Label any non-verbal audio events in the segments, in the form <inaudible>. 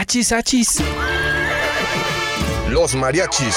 Achis, achis. Los mariachis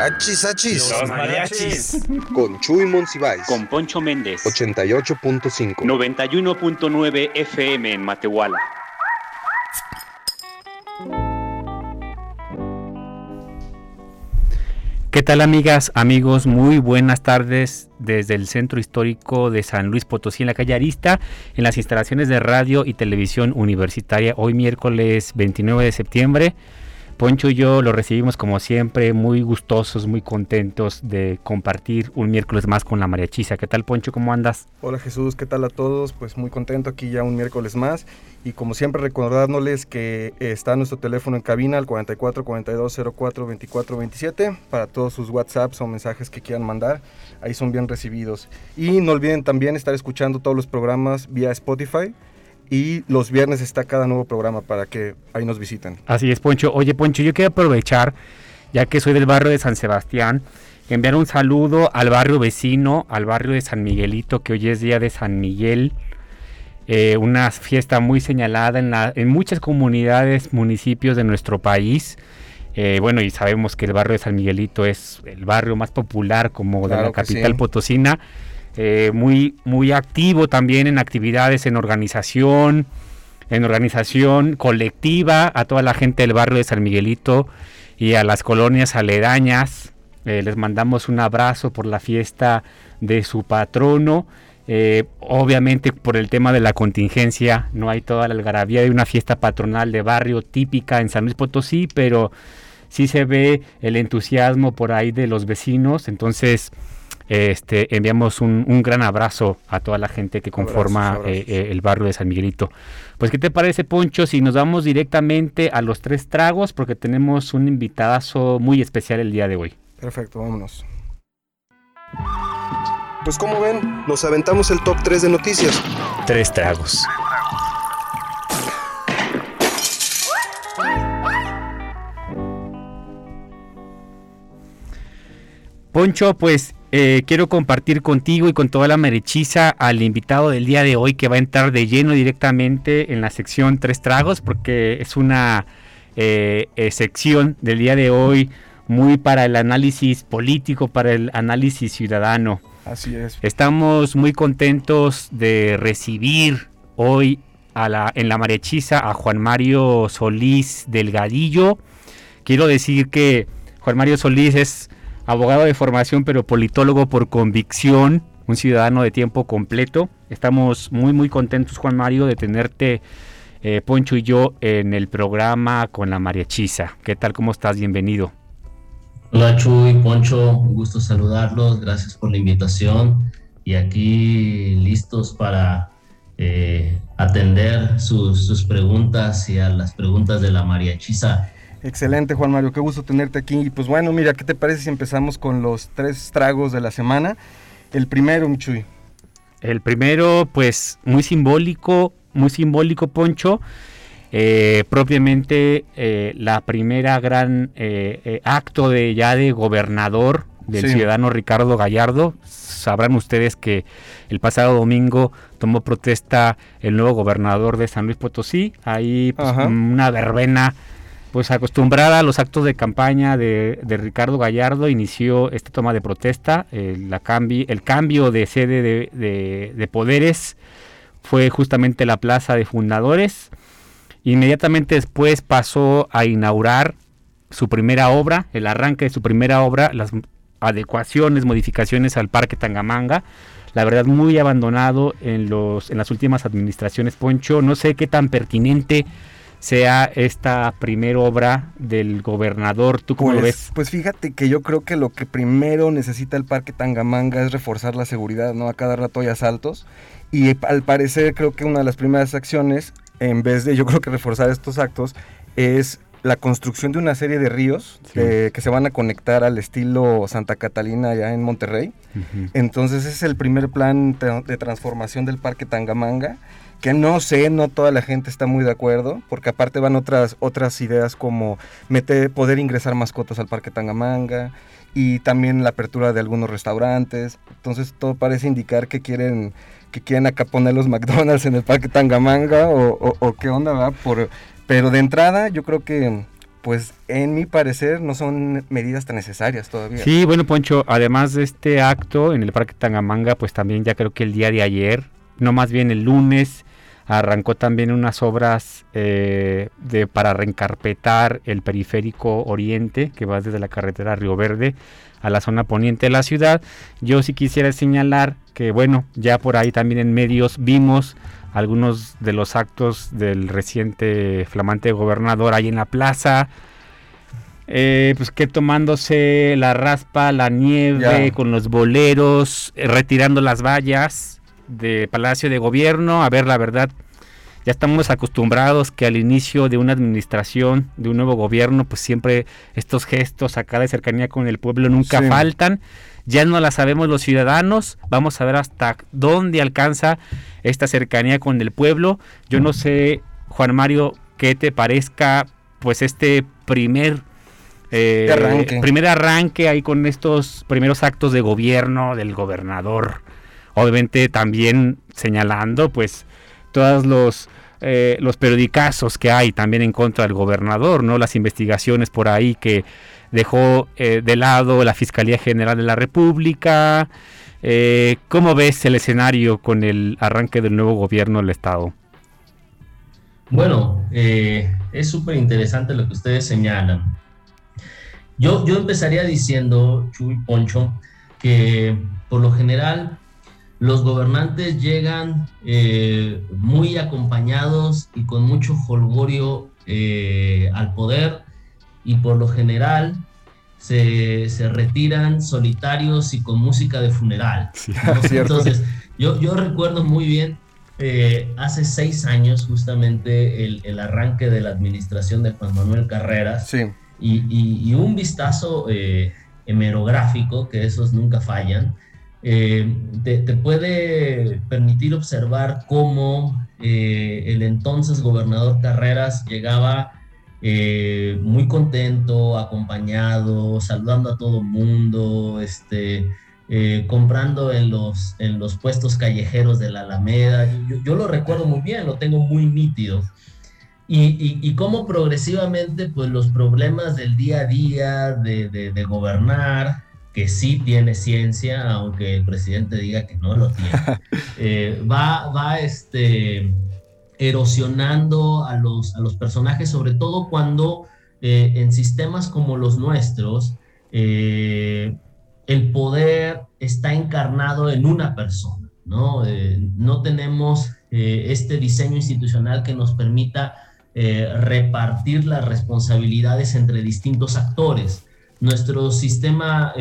Achis, achis. Los mariachis. Con Chuy Monsiváis. Con Poncho Méndez. 88.5. 91.9 FM en Matehuala. ¿Qué tal amigas, amigos? Muy buenas tardes desde el Centro Histórico de San Luis Potosí en la calle Arista, en las instalaciones de radio y televisión universitaria, hoy miércoles 29 de septiembre. Poncho y yo lo recibimos como siempre, muy gustosos, muy contentos de compartir un miércoles más con la mariachisa. ¿Qué tal, Poncho? ¿Cómo andas? Hola Jesús, ¿qué tal a todos? Pues muy contento aquí ya un miércoles más y como siempre recordándoles que está nuestro teléfono en cabina al 44 42 04 24 27 para todos sus WhatsApps o mensajes que quieran mandar, ahí son bien recibidos. Y no olviden también estar escuchando todos los programas vía Spotify y los viernes está cada nuevo programa para que ahí nos visiten. Así es, Poncho. Oye, Poncho, yo quiero aprovechar, ya que soy del barrio de San Sebastián, enviar un saludo al barrio vecino, al barrio de San Miguelito, que hoy es día de San Miguel. Eh, una fiesta muy señalada en, la, en muchas comunidades, municipios de nuestro país. Eh, bueno, y sabemos que el barrio de San Miguelito es el barrio más popular como de la capital potosina. Eh, muy, muy activo también en actividades en organización, en organización colectiva, a toda la gente del barrio de San Miguelito y a las colonias aledañas. Eh, les mandamos un abrazo por la fiesta de su patrono. Eh, obviamente por el tema de la contingencia no hay toda la algarabía de una fiesta patronal de barrio típica en San Luis Potosí, pero sí se ve el entusiasmo por ahí de los vecinos. Entonces, este, enviamos un, gran abrazo a toda la gente que conforma eh, eh, el barrio de San Miguelito. Pues, ¿qué te parece, Poncho, si nos vamos directamente a los tres tragos? Porque tenemos un invitadazo muy especial el día de hoy. Perfecto, vámonos. Pues como ven, nos aventamos el top 3 de noticias. Tres tragos. Poncho, pues eh, quiero compartir contigo y con toda la merechiza al invitado del día de hoy que va a entrar de lleno directamente en la sección Tres Tragos porque es una eh, eh, sección del día de hoy muy para el análisis político, para el análisis ciudadano. Así es. Estamos muy contentos de recibir hoy a la, en la marechiza a Juan Mario Solís Delgadillo. Quiero decir que Juan Mario Solís es abogado de formación pero politólogo por convicción, un ciudadano de tiempo completo. Estamos muy muy contentos Juan Mario de tenerte eh, Poncho y yo en el programa con la mariachisa. ¿Qué tal? ¿Cómo estás? Bienvenido. Hola Chuy, Poncho, un gusto saludarlos, gracias por la invitación y aquí listos para eh, atender sus, sus preguntas y a las preguntas de la mariachisa. Excelente, Juan Mario, qué gusto tenerte aquí. Y pues bueno, mira, ¿qué te parece si empezamos con los tres tragos de la semana? El primero, Michuy. El primero, pues muy simbólico, muy simbólico, Poncho. Eh, propiamente eh, la primera gran eh, acto de ya de gobernador del ciudadano Ricardo Gallardo. Sabrán ustedes que el pasado domingo tomó protesta el nuevo gobernador de San Luis Potosí. Ahí pues, una verbena pues acostumbrada a los actos de campaña de, Ricardo Gallardo, inició esta toma de protesta. El, la el cambio de sede de, poderes fue justamente la Plaza de Fundadores. Inmediatamente después pasó a inaugurar su primera obra, el arranque de su primera obra, las adecuaciones, modificaciones al Parque Tangamanga. La verdad, muy abandonado en, los, en las últimas administraciones, Poncho. No sé qué tan pertinente sea esta primera obra del gobernador. ¿Tú cómo lo pues, ves? Pues fíjate que yo creo que lo que primero necesita el Parque Tangamanga es reforzar la seguridad, ¿no? A cada rato hay asaltos. Y al parecer creo que una de las primeras acciones en vez de yo creo que reforzar estos actos, es la construcción de una serie de ríos que se van a conectar al estilo Santa Catalina allá en Monterrey. Entonces ese es el primer plan de transformación del Parque Tangamanga, que no sé, no toda la gente está muy de acuerdo, porque aparte van otras, otras ideas como meter, poder ingresar mascotas al Parque Tangamanga y también la apertura de algunos restaurantes. Entonces todo parece indicar que quieren que quieren acá poner los <laughs> McDonald's en el Parque Tangamanga o, o qué onda, va Por, pero de entrada, yo creo que, pues, en mi parecer, no son medidas tan necesarias todavía. Sí, bueno, Poncho, además de este acto en el Parque Tangamanga, pues también ya creo que el día de ayer, no más bien el lunes, arrancó también unas obras eh, de, para reencarpetar el periférico oriente, que va desde la carretera Río Verde a la zona poniente de la ciudad. Yo sí quisiera señalar que, bueno, ya por ahí también en medios vimos algunos de los actos del reciente flamante gobernador ahí en la plaza. Eh, pues que tomándose la raspa, la nieve, con los boleros, eh, retirando las vallas de Palacio de Gobierno. A ver, la verdad, ya estamos acostumbrados que al inicio de una administración, de un nuevo gobierno, pues siempre estos gestos acá de cercanía con el pueblo nunca faltan ya no la sabemos los ciudadanos, vamos a ver hasta dónde alcanza esta cercanía con el pueblo. Yo no sé, Juan Mario, qué te parezca pues este primer eh, arranque. primer arranque ahí con estos primeros actos de gobierno del gobernador. Obviamente también señalando pues todos los eh, los periodicazos que hay también en contra del gobernador, ¿no? Las investigaciones por ahí que dejó eh, de lado la Fiscalía General de la República. Eh, ¿Cómo ves el escenario con el arranque del nuevo gobierno del Estado? Bueno, eh, es súper interesante lo que ustedes señalan. Yo, yo empezaría diciendo, Chuy Poncho, que por lo general los gobernantes llegan muy acompañados y con mucho holgorio al poder y por lo general se, se retiran solitarios y con música de funeral. <laughs> Entonces, yo, yo recuerdo muy bien, eh, hace seis años justamente el, el, arranque de la administración de Juan Manuel Carreras sí. y, y, un vistazo eh, hemerográfico, que esos nunca fallan, eh, te, te, puede permitir observar cómo el entonces gobernador Carreras llegaba eh, muy contento, acompañado, saludando a todo el mundo, este, eh, comprando en los, en los puestos callejeros de la Alameda. Yo, lo recuerdo muy bien, lo tengo muy nítido. Y, y, cómo progresivamente, pues los problemas del día a día de, de, gobernar, que sí tiene ciencia, aunque el presidente diga que no lo tiene, <laughs> eh, va, va este, erosionando a los, a los personajes, sobre todo cuando eh, en sistemas como los nuestros, eh, el poder está encarnado en una persona, ¿no? Eh, no tenemos este diseño institucional que nos permita repartir las responsabilidades entre distintos actores. Nuestro sistema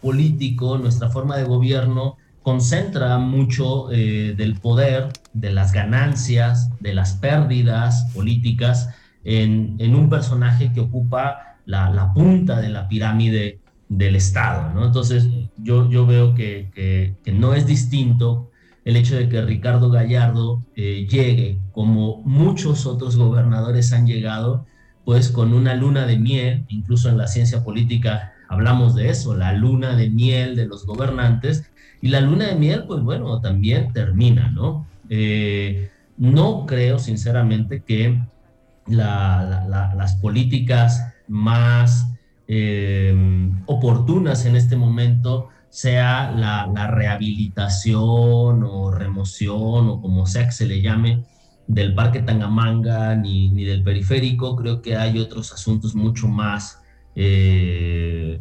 político, nuestra forma de gobierno, concentra mucho del poder de las ganancias, de las pérdidas políticas en, un personaje que ocupa la, punta de la pirámide del Estado. ¿no? Entonces, yo, yo veo que, no es distinto el hecho de que Ricardo Gallardo eh, llegue, como muchos otros gobernadores han llegado, pues con una luna de miel, incluso en la ciencia política hablamos de eso, la luna de miel de los gobernantes, y la luna de miel, pues bueno, también termina, ¿no? Eh, no creo sinceramente que las políticas más eh, oportunas en este momento sea la, rehabilitación o remoción o como sea que se le llame del Parque Tangamanga ni, del periférico. Creo que hay otros asuntos mucho más eh,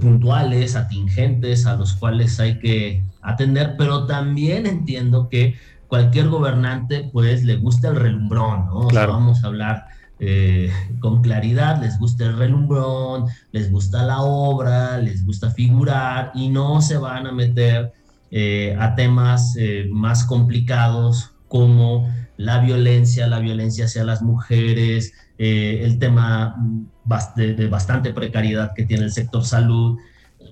puntuales, atingentes, a los cuales hay que atender, pero también entiendo que cualquier gobernante pues le gusta el relumbrón, ¿no? vamos a hablar eh, con claridad, les gusta el relumbrón, les gusta la obra, les gusta figurar y no se van a meter eh, a temas eh, más complicados como la violencia, la violencia hacia las mujeres, eh, el tema de, bastante precariedad que tiene el sector salud,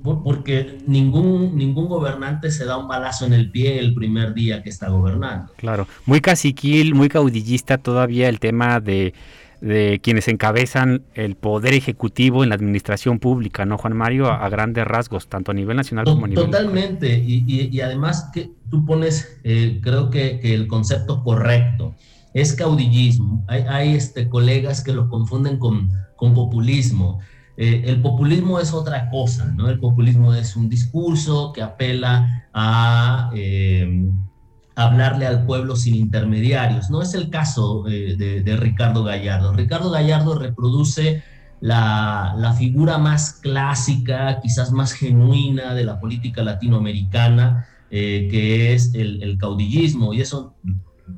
porque ningún, ningún gobernante se da un balazo en el pie el primer día que está gobernando. Claro, muy caciquil, muy caudillista todavía el tema de, de quienes encabezan el poder ejecutivo en la administración pública, ¿no, Juan Mario? A, grandes rasgos, tanto a nivel nacional como a nivel Totalmente, y, y, además que tú pones, eh, creo que, que, el concepto correcto es caudillismo. Hay, este, colegas que lo confunden con, con populismo. Eh, el populismo es otra cosa, ¿no? El populismo es un discurso que apela a eh, hablarle al pueblo sin intermediarios. No es el caso eh, de, Ricardo Gallardo. Ricardo Gallardo reproduce la, figura más clásica, quizás más genuina de la política latinoamericana, que es el, caudillismo. Y eso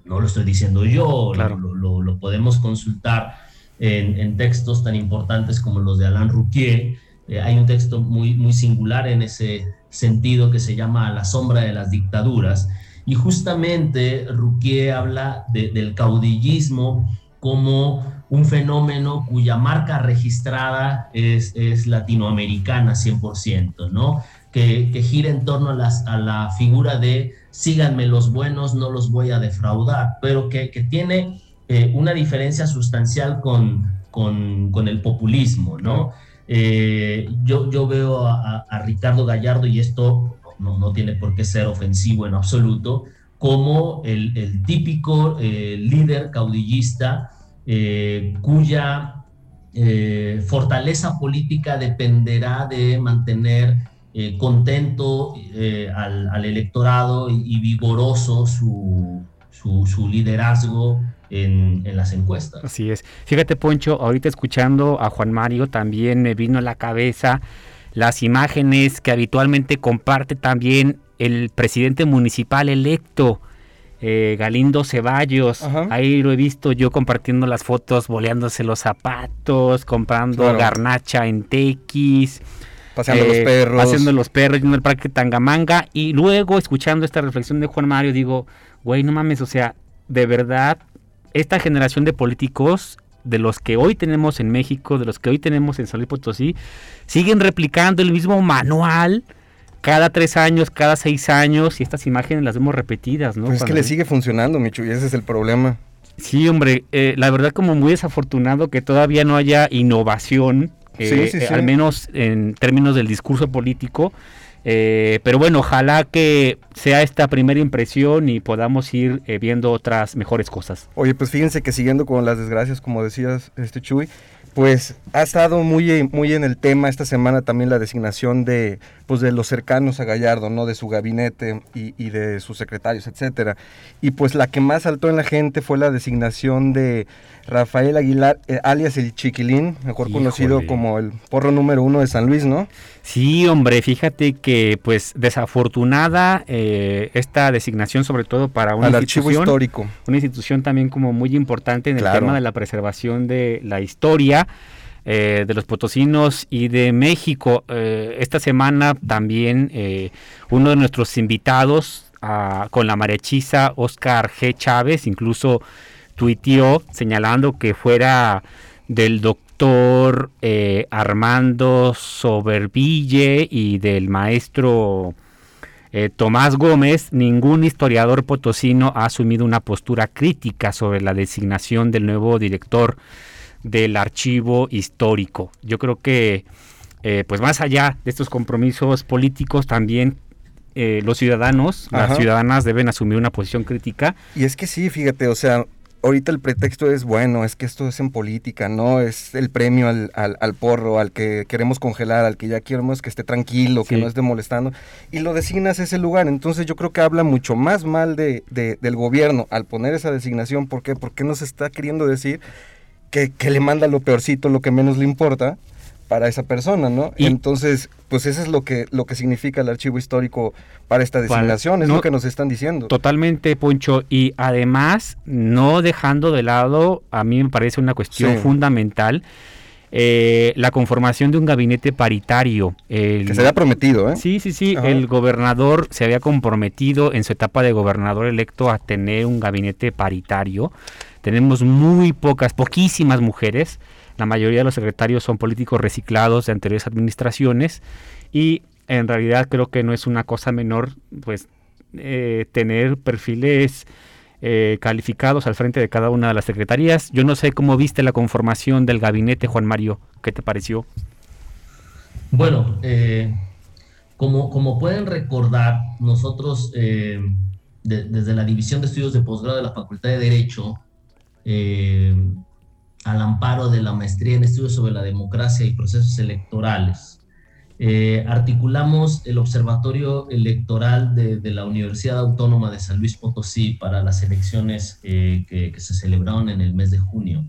no lo estoy diciendo yo, lo, lo podemos consultar en, textos tan importantes como los de Alain Rouquier. Eh, hay un texto muy, muy singular en ese sentido que se llama A la sombra de las dictaduras. Y justamente Rouquier habla del caudillismo como un fenómeno cuya marca registrada es, es latinoamericana 100%, ¿no? Que, que, gira en torno a, las, a la figura de síganme los buenos, no los voy a defraudar, pero que, que tiene eh, una diferencia sustancial con, con, el populismo, ¿no? Eh, yo, yo veo a, Ricardo Gallardo, y esto no, no, tiene por qué ser ofensivo en absoluto, como el, típico eh, líder caudillista cuya fortaleza política dependerá de mantener contento al, electorado y, vigoroso su, su, su liderazgo en, las encuestas. Así es. Fíjate, Poncho, ahorita escuchando a Juan Mario también me vino a la cabeza las imágenes que habitualmente comparte también el presidente municipal electo. Eh, Galindo Ceballos, ahí lo he visto yo compartiendo las fotos, boleándose los zapatos, comprando garnacha en tequis, paseando los eh, perros, haciendo los perros, yendo al parque Tangamanga y luego escuchando esta reflexión de Juan Mario digo, güey, no mames, o sea, de verdad esta generación de políticos de los que hoy tenemos en México, de los que hoy tenemos en San Luis Potosí, siguen replicando el mismo manual cada tres años, cada seis años, y estas imágenes las vemos repetidas, ¿no? Pues es que le sigue funcionando, Michu, y ese es el problema. Sí, hombre, eh, la verdad como muy desafortunado que todavía no haya innovación, eh, al menos en términos del discurso político, eh, pero bueno, ojalá que sea esta primera impresión y podamos ir eh, viendo otras mejores cosas. Oye, pues fíjense que siguiendo con las desgracias, como decías, este Chuy, pues ha estado muy, muy en el tema esta semana también la designación de, pues de los cercanos a Gallardo, ¿no? De su gabinete y, y, de sus secretarios, etcétera. Y pues la que más saltó en la gente fue la designación de Rafael Aguilar, eh, alias el Chiquilín, mejor conocido como el porro número uno de San Luis, ¿no? Sí, hombre, fíjate que pues desafortunada eh, esta designación, sobre todo para una institución, histórico. Una institución también como muy importante en el tema de la preservación de la historia. Eh, de los potosinos y de México. esta semana también uno de nuestros invitados ah, con la marechiza, Oscar G. Chávez, incluso tuiteó señalando que fuera del doctor eh, Armando Soberville y del maestro eh, Tomás Gómez, ningún historiador potosino ha asumido una postura crítica sobre la designación del nuevo director del archivo histórico. Yo creo que, eh, pues más allá de estos compromisos políticos, también los ciudadanos, las ciudadanas deben asumir una posición crítica. Y es que sí, fíjate, o sea, ahorita el pretexto es, bueno, es que esto es en política, ¿no? Es el premio al, al, porro, al que queremos congelar, al que ya queremos que esté tranquilo, que no esté molestando, y lo designas ese lugar. Entonces yo creo que habla mucho más mal de, del gobierno al poner esa designación. ¿Por qué? Porque nos está queriendo decir que, que le manda lo peorcito, lo que menos le importa, para esa persona, ¿no? Y Entonces, pues eso es lo que, lo que significa el archivo histórico para esta designación, es lo que nos están diciendo. Totalmente, Poncho, y además, no dejando de lado, a mí me parece una cuestión fundamental, eh, la conformación de un gabinete paritario. que se había prometido, ¿eh? Sí, sí, sí. El gobernador se había comprometido en su etapa de gobernador electo a tener un gabinete paritario. Tenemos muy pocas, poquísimas mujeres. La mayoría de los secretarios son políticos reciclados de anteriores administraciones y en realidad creo que no es una cosa menor, pues, eh, tener perfiles eh, calificados al frente de cada una de las secretarías. Yo no sé cómo viste la conformación del gabinete, Juan Mario, ¿qué te pareció? Bueno, eh, como, como pueden recordar, nosotros eh, desde la División de Estudios de Posgrado de la Facultad de Derecho, al amparo de la maestría en estudios sobre la democracia y procesos electorales, eh, articulamos el Observatorio Electoral de, la Universidad Autónoma de San Luis Potosí para las elecciones eh, que, se celebraron en el mes de junio.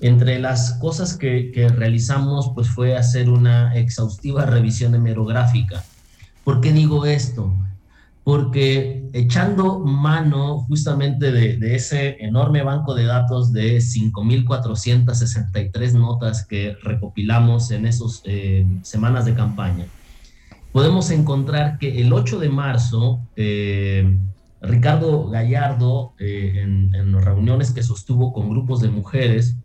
Entre las cosas que, que, realizamos, pues fue hacer una exhaustiva revisión hemerográfica. ¿Por qué digo esto? Porque echando mano justamente de, ese enorme banco de datos de 5.463 notas que recopilamos en esas eh, semanas de campaña, podemos encontrar que el 8 de marzo, eh, Ricardo Gallardo, eh, en, en reuniones que sostuvo con grupos de mujeres,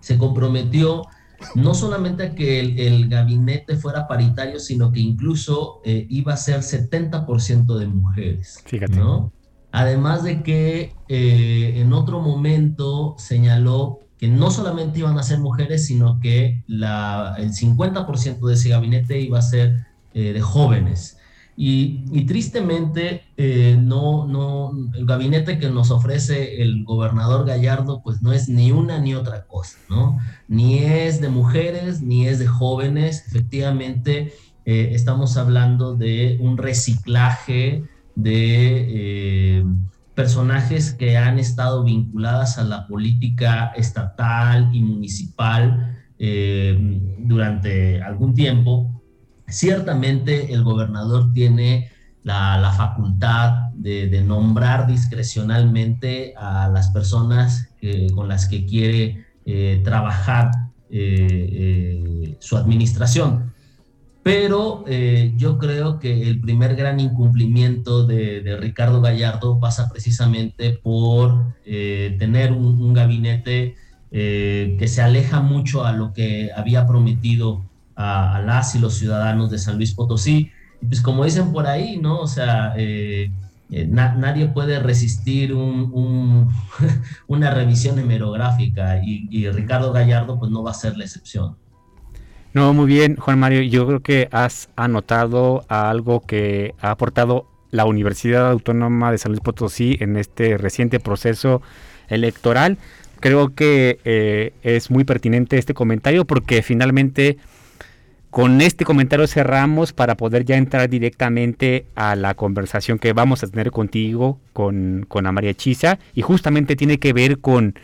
se comprometió no solamente a que el, gabinete fuera paritario, sino que incluso eh, iba a ser 70% de mujeres. Fíjate. ¿no? Además de que eh, en otro momento señaló que no solamente iban a ser mujeres, sino que la, el 50% de ese gabinete iba a ser eh, de jóvenes. Y, tristemente, eh, no, no, el gabinete que nos ofrece el gobernador Gallardo, pues no es ni una ni otra cosa, ¿no? Ni es de mujeres, ni es de jóvenes. Efectivamente, eh, estamos hablando de un reciclaje de eh, personajes que han estado vinculadas a la política estatal y municipal durante algún tiempo Ciertamente el gobernador tiene la, facultad de, nombrar discrecionalmente a las personas con las que quiere eh, trabajar eh, eh, su administración. Pero yo creo que el primer gran incumplimiento de, Ricardo Gallardo pasa precisamente por tener un gabinete que se aleja mucho a lo que había prometido a, las y los ciudadanos de San Luis Potosí. Pues como dicen por ahí, ¿no? O sea, eh, eh, nadie puede resistir un, <laughs> una revisión hemerográfica y, Ricardo Gallardo pues no va a ser la excepción. No, muy bien, Juan Mario. Yo creo que has anotado algo que ha aportado la Universidad Autónoma de San Luis Potosí en este reciente proceso electoral. Creo que eh, es muy pertinente este comentario porque finalmente con este comentario cerramos para poder ya entrar directamente a la conversación que vamos a tener contigo, con, con María Chisa, y justamente tiene que ver con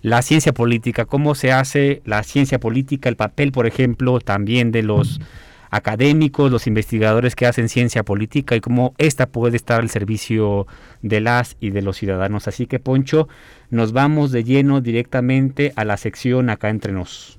la ciencia política, cómo se hace la ciencia política, el papel, por ejemplo, también de los académicos, los investigadores que hacen ciencia política y cómo esta puede estar al servicio de las y de los ciudadanos. Así que, Poncho, nos vamos de lleno directamente a la sección acá entre nos.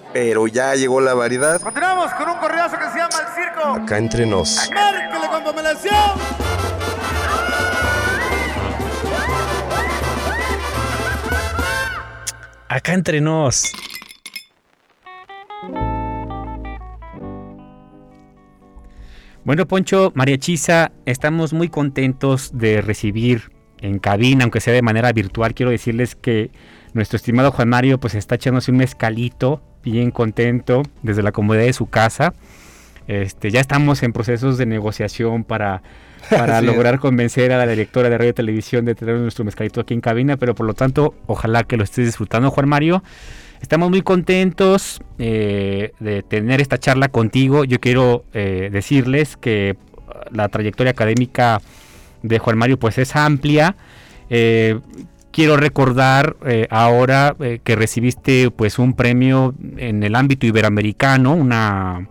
Pero ya llegó la variedad. Continuamos con un correazo que se llama El Circo. Acá entre nos. ¡Márquele con Acá entre nos. Bueno, Poncho, María Chisa, estamos muy contentos de recibir en cabina, aunque sea de manera virtual. Quiero decirles que nuestro estimado Juan Mario pues está echándose un mezcalito, bien contento, desde la comodidad de su casa. Este, ya estamos en procesos de negociación para, <laughs> para lograr convencer a la directora de radio y televisión de tener nuestro mezcalito aquí en cabina, pero por lo tanto, ojalá que lo estés disfrutando, Juan Mario. Estamos muy contentos eh, de tener esta charla contigo. Yo quiero eh, decirles que la trayectoria académica de Juan Mario pues es amplia. Eh, quiero recordar ahora que recibiste pues un premio en el ámbito iberoamericano, una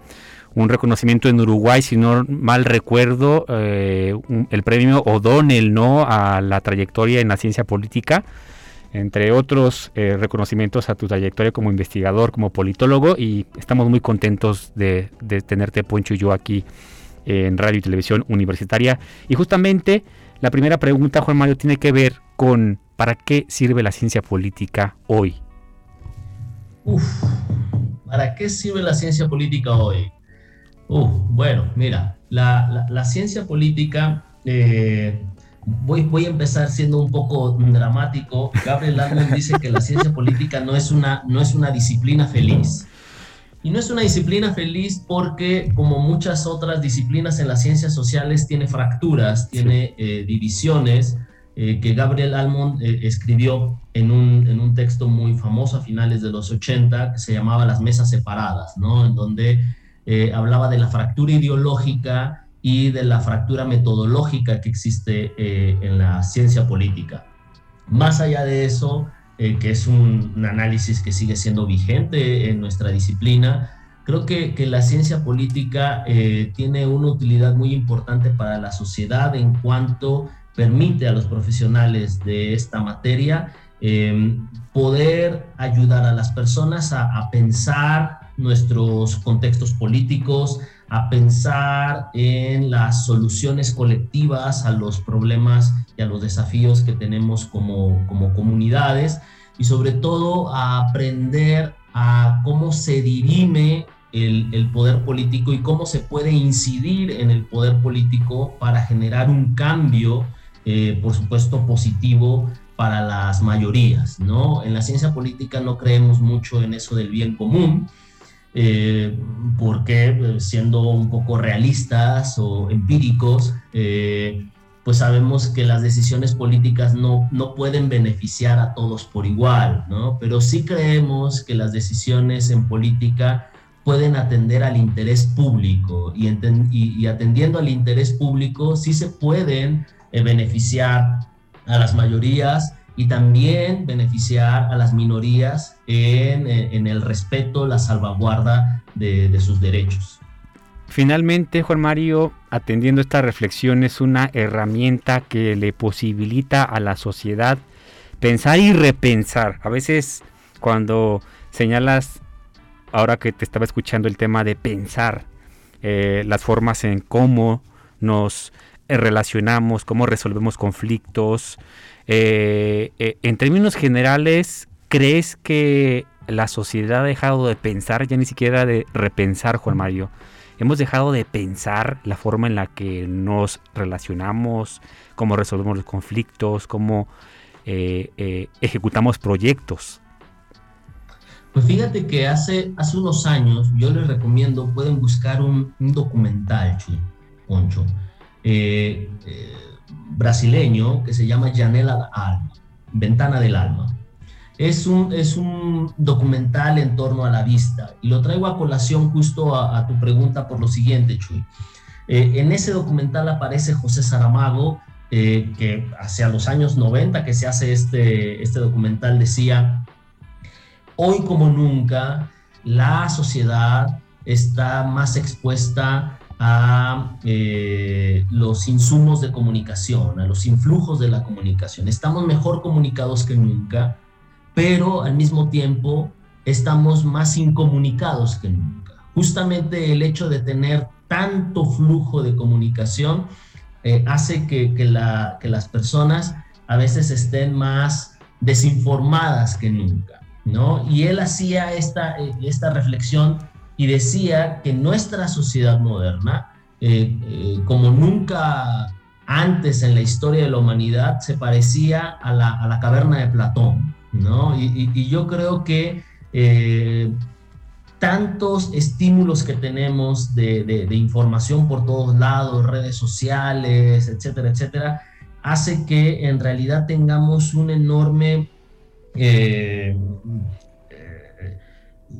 un reconocimiento en Uruguay, si no mal recuerdo, eh, el premio O'Donnell, ¿no? A la trayectoria en la ciencia política, entre otros eh, reconocimientos a tu trayectoria como investigador, como politólogo, y estamos muy contentos de, tenerte, Poncho y yo, aquí en Radio y Televisión Universitaria. Y justamente la primera pregunta, Juan Mario, tiene que ver con ¿para qué sirve la ciencia política hoy? Uf, ¿para qué sirve la ciencia política hoy? Uh, bueno, mira, la, ciencia política, eh, voy, voy a empezar siendo un poco dramático. Gabriel Almond <laughs> dice que la ciencia política no es, una, no es una disciplina feliz. Y no es una disciplina feliz porque, como muchas otras disciplinas en las ciencias sociales, tiene fracturas, tiene eh, divisiones, eh, que Gabriel Almond escribió en un, en un, texto muy famoso a finales de los 80, que se llamaba Las Mesas Separadas, ¿no? En donde eh, hablaba de la fractura ideológica y de la fractura metodológica que existe eh, en la ciencia política. Más allá de eso, eh, que es un, análisis que sigue siendo vigente en nuestra disciplina, creo que, que la ciencia política tiene una utilidad muy importante para la sociedad en cuanto permite a los profesionales de esta materia poder ayudar a las personas a, a pensar nuestros contextos políticos, a pensar en las soluciones colectivas a los problemas y a los desafíos que tenemos como, como comunidades y sobre todo a aprender a cómo se dirime el, el, poder político y cómo se puede incidir en el poder político para generar un cambio, eh, por supuesto, positivo para las mayorías, ¿no? En la ciencia política no creemos mucho en eso del bien común, eh, porque eh, siendo un poco realistas o empíricos, pues sabemos que las decisiones políticas no, no pueden beneficiar a todos por igual, ¿no? Pero sí creemos que las decisiones en política pueden atender al interés público y, atendiendo al interés público sí se pueden beneficiar a las mayorías y también beneficiar a las minorías en, en el respeto, la salvaguarda de, de, sus derechos. Finalmente, Juan Mario, atendiendo esta reflexión, es una herramienta que le posibilita a la sociedad pensar y repensar. A veces cuando señalas, ahora que te estaba escuchando el tema de pensar, eh, las formas en cómo nos relacionamos, cómo resolvemos conflictos, eh, eh, en términos generales, ¿crees que la sociedad ha dejado de pensar, ya ni siquiera de repensar, Juan Mario? Hemos dejado de pensar la forma en la que nos relacionamos, cómo resolvemos los conflictos, cómo eh, ejecutamos proyectos. Pues fíjate que hace, hace unos años, yo les recomiendo, pueden buscar un, documental, Chuy, Poncho, brasileño que se llama Janela Alma, Ventana del Alma. Es un, es un documental en torno a la vista y lo traigo a colación justo a, tu pregunta por lo siguiente, Chuy. Eh, en ese documental aparece José Saramago, eh, que hacia los años 90 que se hace este, este documental decía, hoy como nunca la sociedad está más expuesta a eh, los insumos de comunicación, a los influjos de la comunicación. Estamos mejor comunicados que nunca, pero al mismo tiempo estamos más incomunicados que nunca. Justamente el hecho de tener tanto flujo de comunicación eh, hace que, que, la, que, las personas a veces estén más desinformadas que nunca, ¿no? Y él hacía esta, esta reflexión y decía que nuestra sociedad moderna, eh, eh, como nunca antes en la historia de la humanidad, se parecía a la, caverna de Platón, ¿no? Y, yo creo que eh, tantos estímulos que tenemos de, información por todos lados, redes sociales, etcétera, etcétera, hace que en realidad tengamos un enorme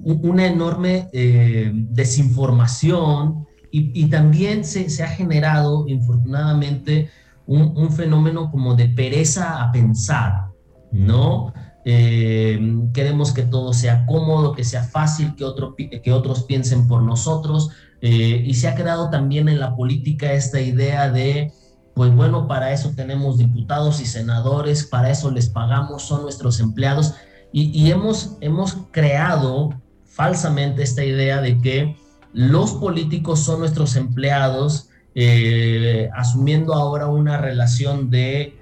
una enorme eh, desinformación y, también se, se, ha generado, infortunadamente, un, fenómeno como de pereza a pensar, ¿no? Eh, queremos que todo sea cómodo, que sea fácil, que, otro, que otros piensen por nosotros. Eh, y se ha creado también en la política esta idea de, pues bueno, para eso tenemos diputados y senadores, para eso les pagamos, son nuestros empleados. Y, hemos, hemos creado falsamente esta idea de que los políticos son nuestros empleados, eh, asumiendo ahora una relación de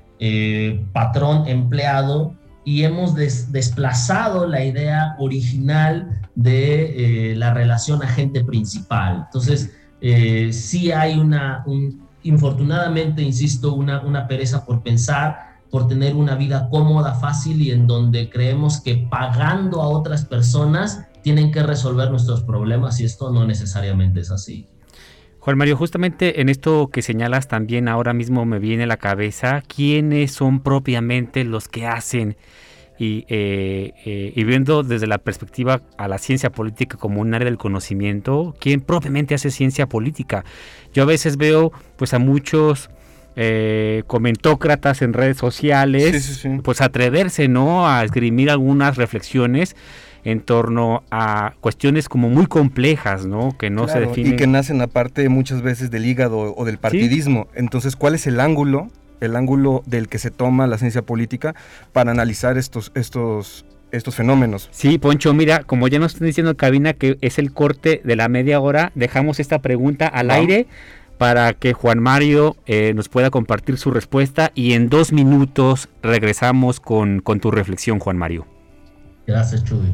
patrón-empleado y hemos desplazado la idea original de eh, la relación agente principal. Entonces, eh, sí hay una, infortunadamente, insisto, una, una pereza por pensar, por tener una vida cómoda, fácil y en donde creemos que pagando a otras personas tienen que resolver nuestros problemas y esto no necesariamente es así. Juan Mario, justamente en esto que señalas también ahora mismo me viene a la cabeza quiénes son propiamente los que hacen y, eh, eh, y, viendo desde la perspectiva a la ciencia política como un área del conocimiento, quién propiamente hace ciencia política. Yo a veces veo pues a muchos eh, comentócratas en redes sociales, pues atreverse ¿no? a esgrimir algunas reflexiones en torno a cuestiones como muy complejas, ¿no? Que no se definen. Y que nacen aparte muchas veces del hígado o del partidismo. Entonces, ¿cuál es el ángulo, el ángulo del que se toma la ciencia política para analizar estos, estos, estos fenómenos. Sí, Poncho, mira, como ya nos están diciendo en cabina que es el corte de la media hora, dejamos esta pregunta al aire para que Juan Mario eh, nos pueda compartir su respuesta y en dos minutos regresamos con, con tu reflexión, Juan Mario. Gracias, Chuy.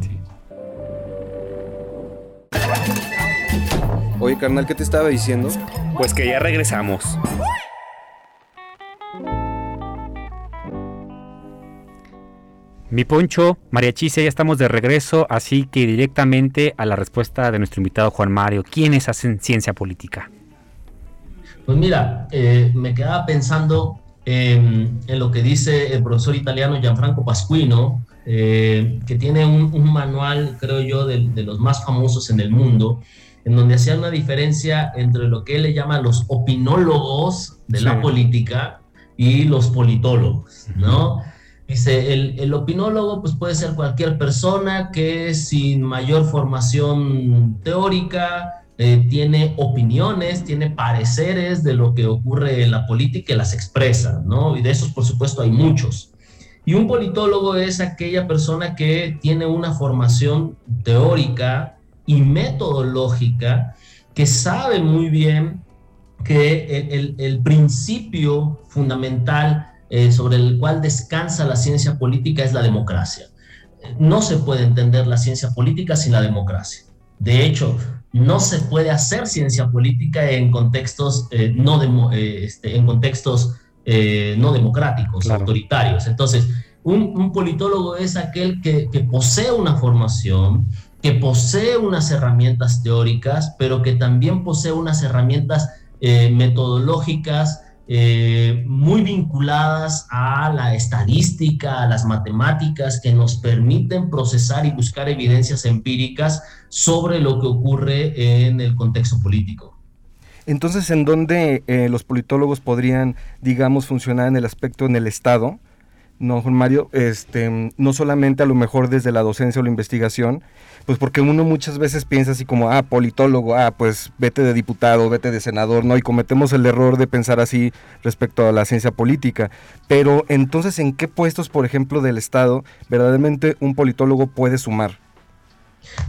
Oye, carnal, ¿qué te estaba diciendo? Pues que ya regresamos. Mi Poncho, María Chise, ya estamos de regreso, así que directamente a la respuesta de nuestro invitado Juan Mario. ¿Quiénes hacen ciencia política? Pues mira, eh, me quedaba pensando en, lo que dice el profesor italiano Gianfranco Pasquino, eh, que tiene un, manual, creo yo, de, los más famosos en el mundo, en donde hacía una diferencia entre lo que él le llama los opinólogos de la política y los politólogos, ¿no? Dice, el, el, opinólogo pues puede ser cualquier persona que sin mayor formación teórica eh, tiene opiniones, tiene pareceres de lo que ocurre en la política y las expresa, ¿no? Y de esos por supuesto hay muchos. Y un politólogo es aquella persona que tiene una formación teórica y metodológica, que sabe muy bien que el, principio fundamental eh, sobre el cual descansa la ciencia política es la democracia. No se puede entender la ciencia política sin la democracia. De hecho, no se puede hacer ciencia política en contextos eh, no eh, este, en contextos eh, no democráticos, autoritarios. Entonces, un, politólogo es aquel que, posee una formación, que posee unas herramientas teóricas, pero que también posee unas herramientas eh, metodológicas eh, muy vinculadas a la estadística, a las matemáticas, que nos permiten procesar y buscar evidencias empíricas sobre lo que ocurre en el contexto político. Entonces, ¿en dónde eh, los politólogos podrían, digamos, funcionar en el aspecto en el Estado? No, Juan Mario, este, no solamente a lo mejor desde la docencia o la investigación, pues porque uno muchas veces piensa así como, ah, politólogo, ah, pues vete de diputado, vete de senador, ¿no? Y cometemos el error de pensar así respecto a la ciencia política. Pero entonces, ¿en qué puestos, por ejemplo, del Estado, verdaderamente un politólogo puede sumar?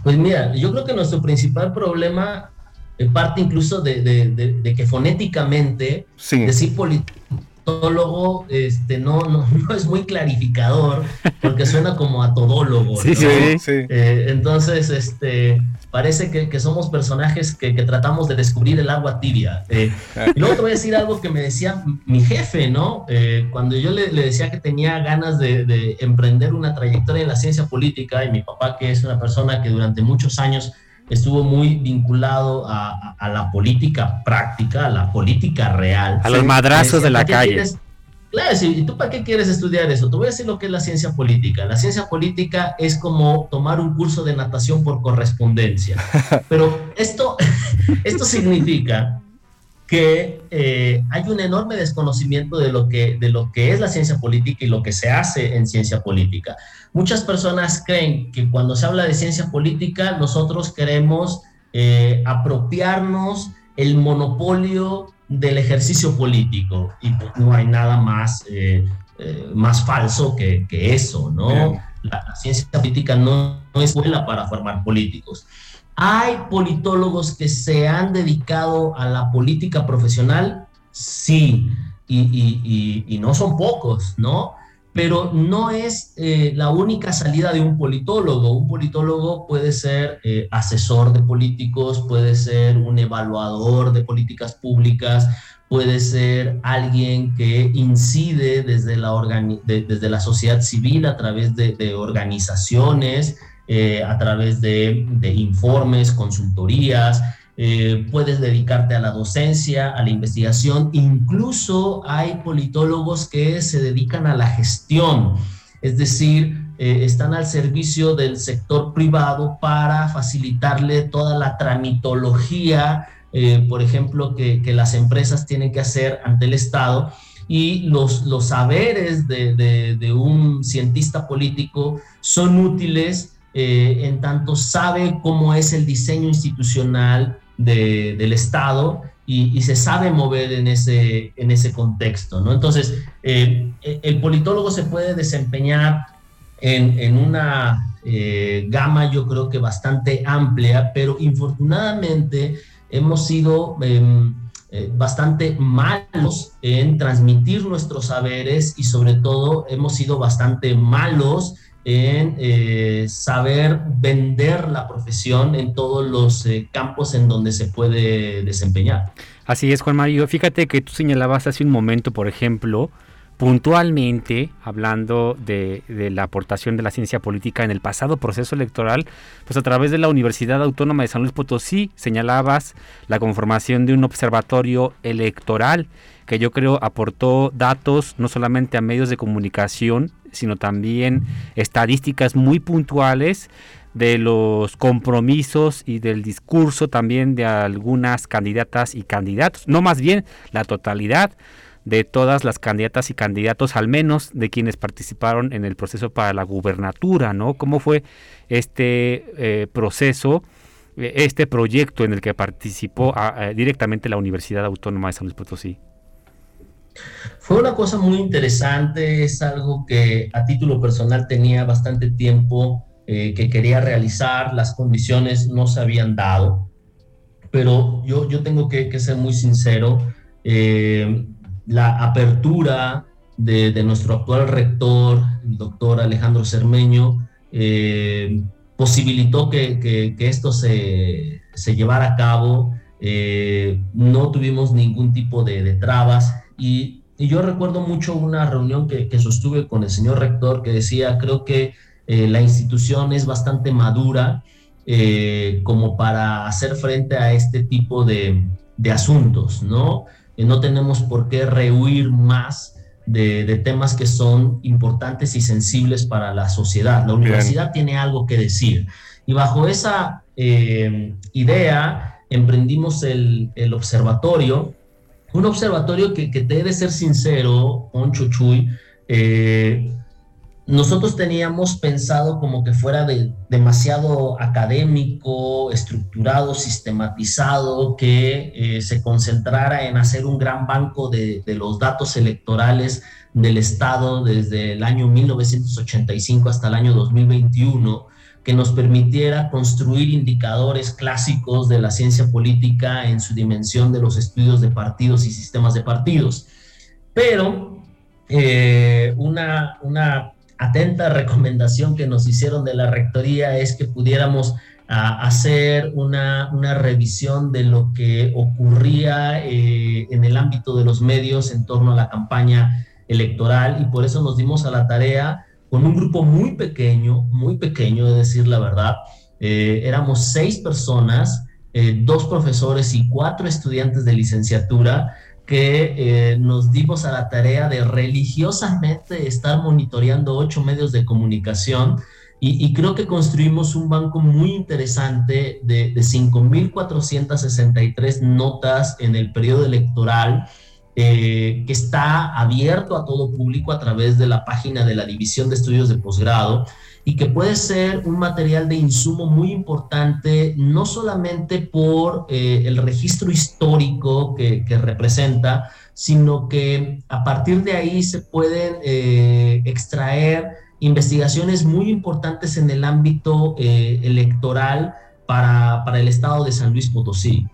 Pues mira, yo creo que nuestro principal problema parte incluso de, que fonéticamente decir politólogo este, no, <laughs> no, es muy clarificador porque suena como a todólogo. Sí, sí, eh, entonces, este, parece que, somos personajes que, tratamos de descubrir el agua tibia. Eh, y luego te voy a decir algo que me decía mi jefe, ¿no? Eh, cuando yo le, le, decía que tenía ganas de, de emprender una trayectoria en la ciencia política y mi papá, que es una persona que durante muchos años estuvo muy vinculado a, la política práctica, a la política real. A los madrazos de la calle. Claro, ¿y tú para qué quieres estudiar eso? Te voy a decir lo que es la ciencia política. La ciencia política es como tomar un curso de natación por correspondencia. <laughs> Pero esto, <laughs> esto significa que eh, hay un enorme desconocimiento de lo, que, de lo que es la ciencia política y lo que se hace en ciencia política. Muchas personas creen que cuando se habla de ciencia política, nosotros queremos eh, apropiarnos el monopolio del ejercicio político y pues, no hay nada más, eh, más falso que, eso, ¿no? La, ciencia política no, no es escuela para formar políticos. ¿Hay politólogos que se han dedicado a la política profesional? Sí, y, no son pocos, ¿no? Pero no es eh, la única salida de un politólogo. Un politólogo puede ser eh, asesor de políticos, puede ser un evaluador de políticas públicas, puede ser alguien que incide desde la, sociedad civil a través de organizaciones, eh, a través de, informes, consultorías, eh, puedes dedicarte a la docencia, a la investigación, incluso hay politólogos que se dedican a la gestión, es decir, eh, están al servicio del sector privado para facilitarle toda la tramitología, por ejemplo, que, las empresas tienen que hacer ante el Estado. Y los, saberes de, de un cientista político son útiles eh, en tanto sabe cómo es el diseño institucional del Estado y, se sabe mover en ese, en ese contexto. ¿no? Entonces, eh, el politólogo se puede desempeñar en, una eh, gama, yo creo que bastante amplia, pero infortunadamente hemos sido em, bastante malos en transmitir nuestros saberes y sobre todo hemos sido bastante malos en eh, saber vender la profesión en todos los eh, campos en donde se puede desempeñar. Así es, Juan Mario. Fíjate que tú señalabas hace un momento, por ejemplo, puntualmente, hablando de, de, la aportación de la ciencia política en el pasado proceso electoral, pues a través de la Universidad Autónoma de San Luis Potosí señalabas la conformación de un observatorio electoral que yo creo aportó datos no solamente a medios de comunicación, sino también estadísticas muy puntuales de los compromisos y del discurso también de algunas candidatas y candidatos, no más bien la totalidad de todas las candidatas y candidatos, al menos de quienes participaron en el proceso para la gubernatura, ¿no? ¿Cómo fue este eh, proceso, eh, este proyecto en el que participó ah, eh, directamente la Universidad Autónoma de San Luis Potosí? Fue una cosa muy interesante, es algo que a título personal tenía bastante tiempo eh, que quería realizar, las condiciones no se habían dado, pero yo, yo tengo que, ser muy sincero, eh, la apertura de, nuestro actual rector, el doctor Alejandro Cermeño, eh, posibilitó que, esto se, llevara a cabo, no tuvimos ningún tipo de, de trabas y, yo recuerdo mucho una reunión que, sostuve con el señor rector que decía, creo que eh, la institución es bastante madura eh, como para hacer frente a este tipo de, asuntos, ¿no? Eh, no tenemos por qué rehuir más de, temas que son importantes y sensibles para la sociedad. La universidad tiene algo que decir. Y bajo esa idea emprendimos el, el observatorio un observatorio que, que debe ser sincero, Poncho eh, nosotros teníamos pensado como que fuera de, demasiado académico, estructurado, sistematizado, que eh, se concentrara en hacer un gran banco de, de, los datos electorales del Estado desde el año 1985 hasta el año 2021 que nos permitiera construir indicadores clásicos de la ciencia política en su dimensión de los estudios de partidos y sistemas de partidos. Pero eh, una, una atenta recomendación que nos hicieron de la Rectoría es que pudiéramos hacer una, una, revisión de lo que ocurría eh, en el ámbito de los medios en torno a la campaña electoral y por eso nos dimos a la tarea con un grupo muy pequeño, muy pequeño, de decir la verdad. Eh, éramos seis personas, eh, dos profesores y cuatro estudiantes de licenciatura que eh, nos dimos a la tarea de religiosamente estar monitoreando ocho medios de comunicación y, creo que construimos un banco muy interesante de, de 5.463 notas en el periodo electoral eh, que está abierto a todo público a través de la página de la División de Estudios de Posgrado y que puede ser un material de insumo muy importante, no solamente por eh, el registro histórico que, representa, sino que a partir de ahí se pueden eh, extraer investigaciones muy importantes en el ámbito electoral para, para, el estado de San Luis Potosí.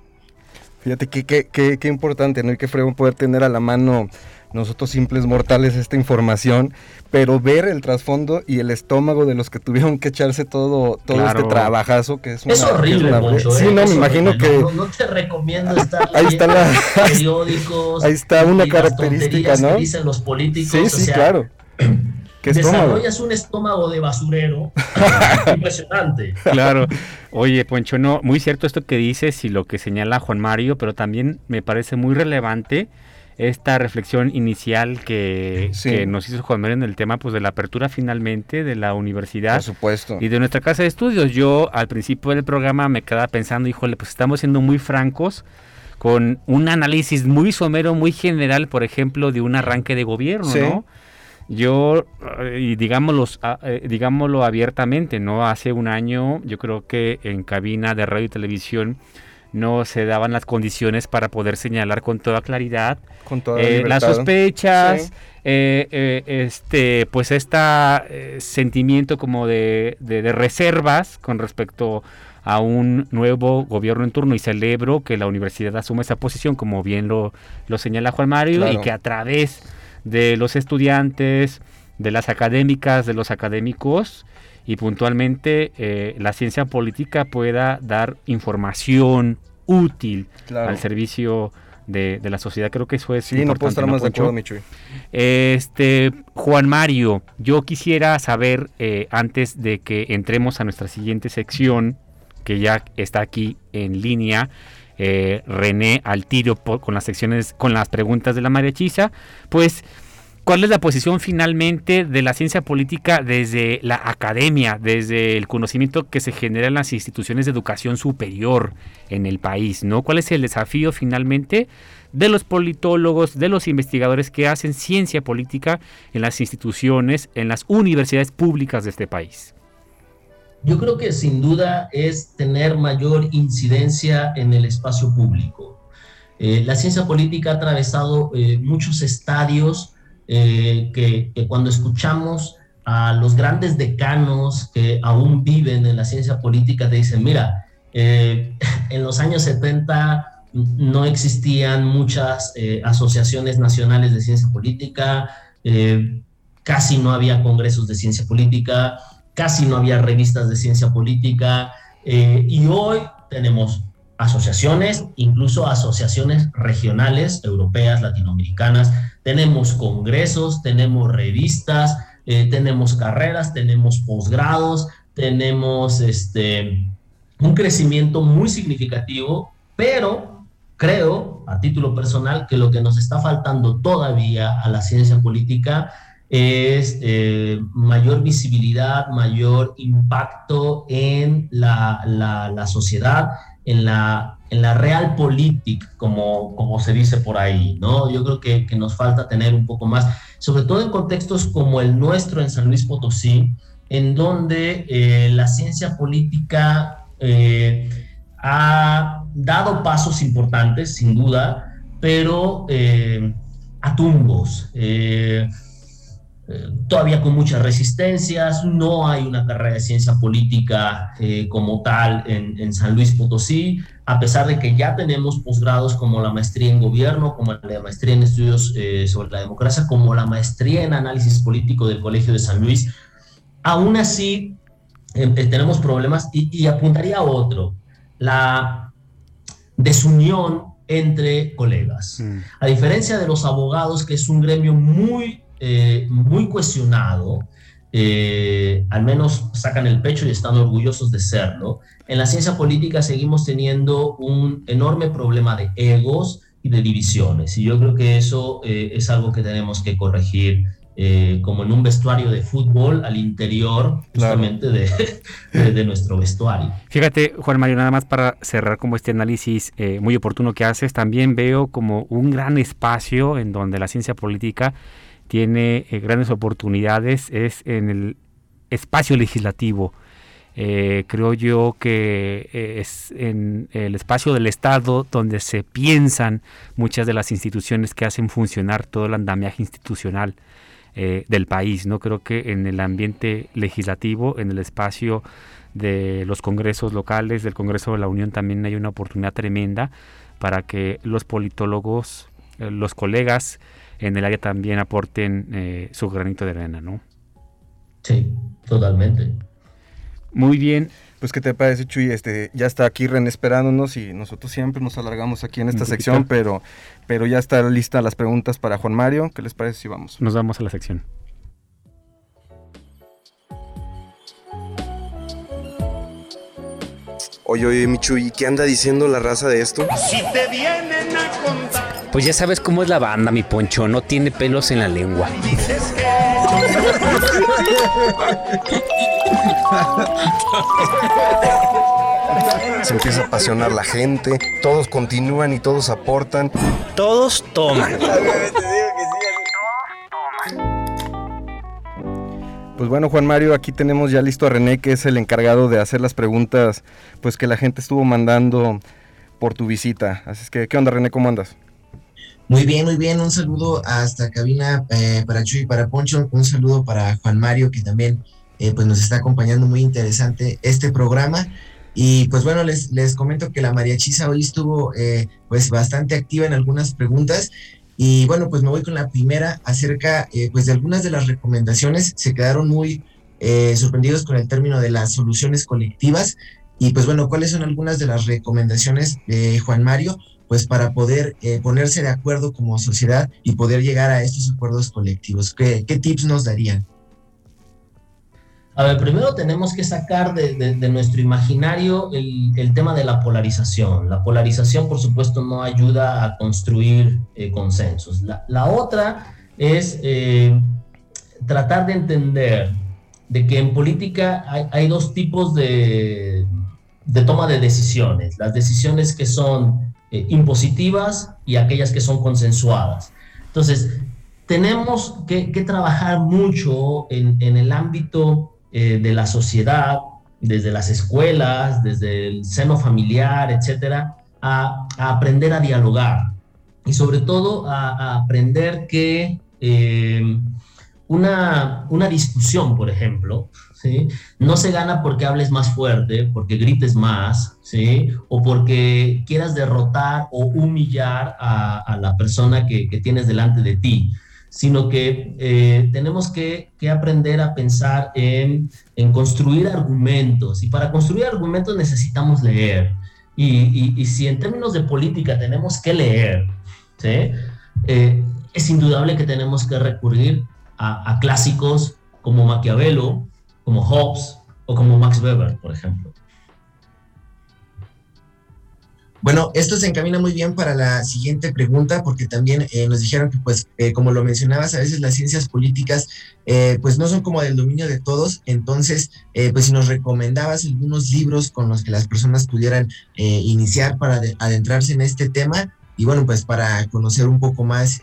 Fíjate qué qué, qué, importante, ¿no? Y qué fregón poder tener a la mano nosotros simples mortales esta información, pero ver el trasfondo y el estómago de los que tuvieron que echarse todo, todo este trabajazo que es, es horrible. mucho, sí, ¿eh? no, me imagino que no, te recomiendo <laughs> estar ahí está la, periódicos. <laughs> Ahí está una característica, ¿no? Que dicen los políticos. Sí, sí, claro. <clears throat> desarrollas un estómago de basurero <laughs> impresionante. Claro. Oye, Poncho, no, muy cierto esto que dices y lo que señala Juan Mario, pero también me parece muy relevante esta reflexión inicial que, nos hizo Juan Mario en el tema pues de la apertura finalmente de la universidad. Por supuesto. Y de nuestra casa de estudios. Yo al principio del programa me quedaba pensando, híjole, pues estamos siendo muy francos con un análisis muy somero, muy general, por ejemplo, de un arranque de gobierno, ¿no? Yo, eh, y digámoslo, ah, eh, digámoslo abiertamente, ¿no? Hace un año yo creo que en cabina de radio y televisión no se daban las condiciones para poder señalar con toda claridad con toda eh, las sospechas, este, pues este sentimiento como de, de, reservas con respecto a un nuevo gobierno en turno y celebro que la universidad asume esa posición como bien lo, lo señala Juan Mario y que a través de los estudiantes, de las académicas, de los académicos y puntualmente eh, la ciencia política pueda dar información útil al servicio de, la sociedad. Creo que eso es sí, no puedo estar más de acuerdo, Este, Juan Mario, yo quisiera saber, eh, antes de que entremos a nuestra siguiente sección, que ya está aquí en línea, eh, René al tiro con las secciones, con las preguntas de la mariachiza, pues ¿Cuál es la posición finalmente de la ciencia política desde la academia, desde el conocimiento que se genera en las instituciones de educación superior en el país? ¿no? ¿Cuál es el desafío finalmente de los politólogos, de los investigadores que hacen ciencia política en las instituciones, en las universidades públicas de este país? Yo creo que sin duda es tener mayor incidencia en el espacio público. Eh, la ciencia política ha atravesado eh, muchos estadios eh, que, cuando escuchamos a los grandes decanos que aún viven en la ciencia política, te dicen, mira, <laughs> en los años 70 no existían muchas asociaciones nacionales de ciencia política, casi no había congresos de ciencia política, casi no había revistas de ciencia política eh, y hoy tenemos asociaciones, incluso asociaciones regionales, europeas, latinoamericanas, tenemos congresos, tenemos revistas, eh, tenemos carreras, tenemos posgrados, tenemos este, un crecimiento muy significativo, pero creo, a título personal, que lo que nos está faltando todavía a la ciencia política es eh, mayor visibilidad, mayor impacto en la, sociedad, en la, en la real política, como, como se dice por ahí, ¿no? Yo creo que, nos falta tener un poco más, sobre todo en contextos como el nuestro en San Luis Potosí, en donde eh, la ciencia política eh, ha dado pasos importantes, sin duda, pero a tumbos todavía con muchas resistencias, no hay una carrera de ciencia política eh, como tal en, San Luis Potosí, a pesar de que ya tenemos posgrados como la maestría en gobierno, como la maestría en estudios eh, sobre la democracia, como la maestría en análisis político del Colegio de San Luis. Aún así, eh, tenemos problemas y, apuntaría a otro, la desunión entre colegas. Mm. A diferencia de los abogados, que es un gremio muy eh, muy cuestionado, eh, al menos sacan el pecho y están orgullosos de serlo. En la ciencia política seguimos teniendo un enorme problema de egos, y de divisiones. Y yo creo que eso eh, es algo que tenemos que corregir. Eh, como en un vestuario de fútbol al interior justamente de, de, nuestro vestuario. Fíjate, Juan Mario, nada más para cerrar como este análisis eh, muy oportuno que haces, también veo como un gran espacio en donde la ciencia política tiene grandes oportunidades, es en el espacio legislativo. Eh, creo yo que eh, es en el espacio del Estado donde se piensan muchas de las instituciones que hacen funcionar todo el andamiaje institucional eh, del país. No creo que en el ambiente legislativo, en el espacio de los congresos locales, del Congreso de la Unión, también hay una oportunidad tremenda para que los politólogos, los colegas en el área también aporten su granito de arena, ¿no? Sí, totalmente. Muy bien. Pues, ¿qué te parece, Chuy? Este, ya está aquí Ren esperándonos y nosotros siempre nos alargamos aquí en esta sección, pero, pero ya está lista las preguntas para Juan Mario. ¿Qué les parece si vamos? Nos vamos a la sección. Oye, oye, Michuy, ¿qué anda diciendo la raza de esto? Si te vienen a contar. Pues ya sabes cómo es la banda, mi poncho. No tiene pelos en la lengua. Se empieza a apasionar la gente, todos continúan y todos aportan. Todos toman. Pues bueno, Juan Mario, aquí tenemos ya listo a René, que es el encargado de hacer las preguntas pues que la gente estuvo mandando por tu visita. Así es que, ¿qué onda, René? ¿Cómo andas? Muy bien, muy bien. Un saludo hasta cabina eh, para Chuy para Poncho. Un saludo para Juan Mario, que también eh, pues nos está acompañando. Muy interesante este programa. Y pues bueno, les, les comento que la María Chisa hoy estuvo eh, pues bastante activa en algunas preguntas y bueno, pues me voy con la primera acerca eh, pues de algunas de las recomendaciones. Se quedaron muy sorprendidos con el término de las soluciones colectivas. Y pues bueno, ¿cuáles son algunas de las recomendaciones de Juan Mario? Pues para poder eh, ponerse de acuerdo como sociedad y poder llegar a estos acuerdos colectivos. ¿Qué, qué tips nos darían? A ver, primero tenemos que sacar de, nuestro imaginario el, tema de la polarización. La polarización, por supuesto, no ayuda a construir eh, consensos. La, otra es eh, tratar de entender de que en política hay, dos tipos de, toma de decisiones. Las decisiones que son eh, impositivas y aquellas que son consensuadas. Entonces, tenemos que, trabajar mucho en, el ámbito eh, de la sociedad, desde las escuelas, desde el seno familiar, etcétera, a, aprender a dialogar y sobre todo a, aprender que eh, una, una, discusión, por ejemplo, ¿sí? no se gana porque hables más fuerte, porque grites más, ¿sí? o porque quieras derrotar o humillar a, la persona que, tienes delante de ti sino que eh, tenemos que, aprender a pensar en, construir argumentos. Y para construir argumentos necesitamos leer. Y, si en términos de política tenemos que leer, eh, es indudable que tenemos que recurrir a clásicos como Maquiavelo, como Hobbes o como Max Weber, por ejemplo. Bueno, esto se encamina muy bien para la siguiente pregunta, porque también eh, nos dijeron que, pues, eh, como lo mencionabas, a veces las ciencias políticas, eh, pues, no son como del dominio de todos. Entonces, pues, si nos recomendabas algunos libros con los que las personas pudieran iniciar para adentrarse en este tema y, bueno, pues, para conocer un poco más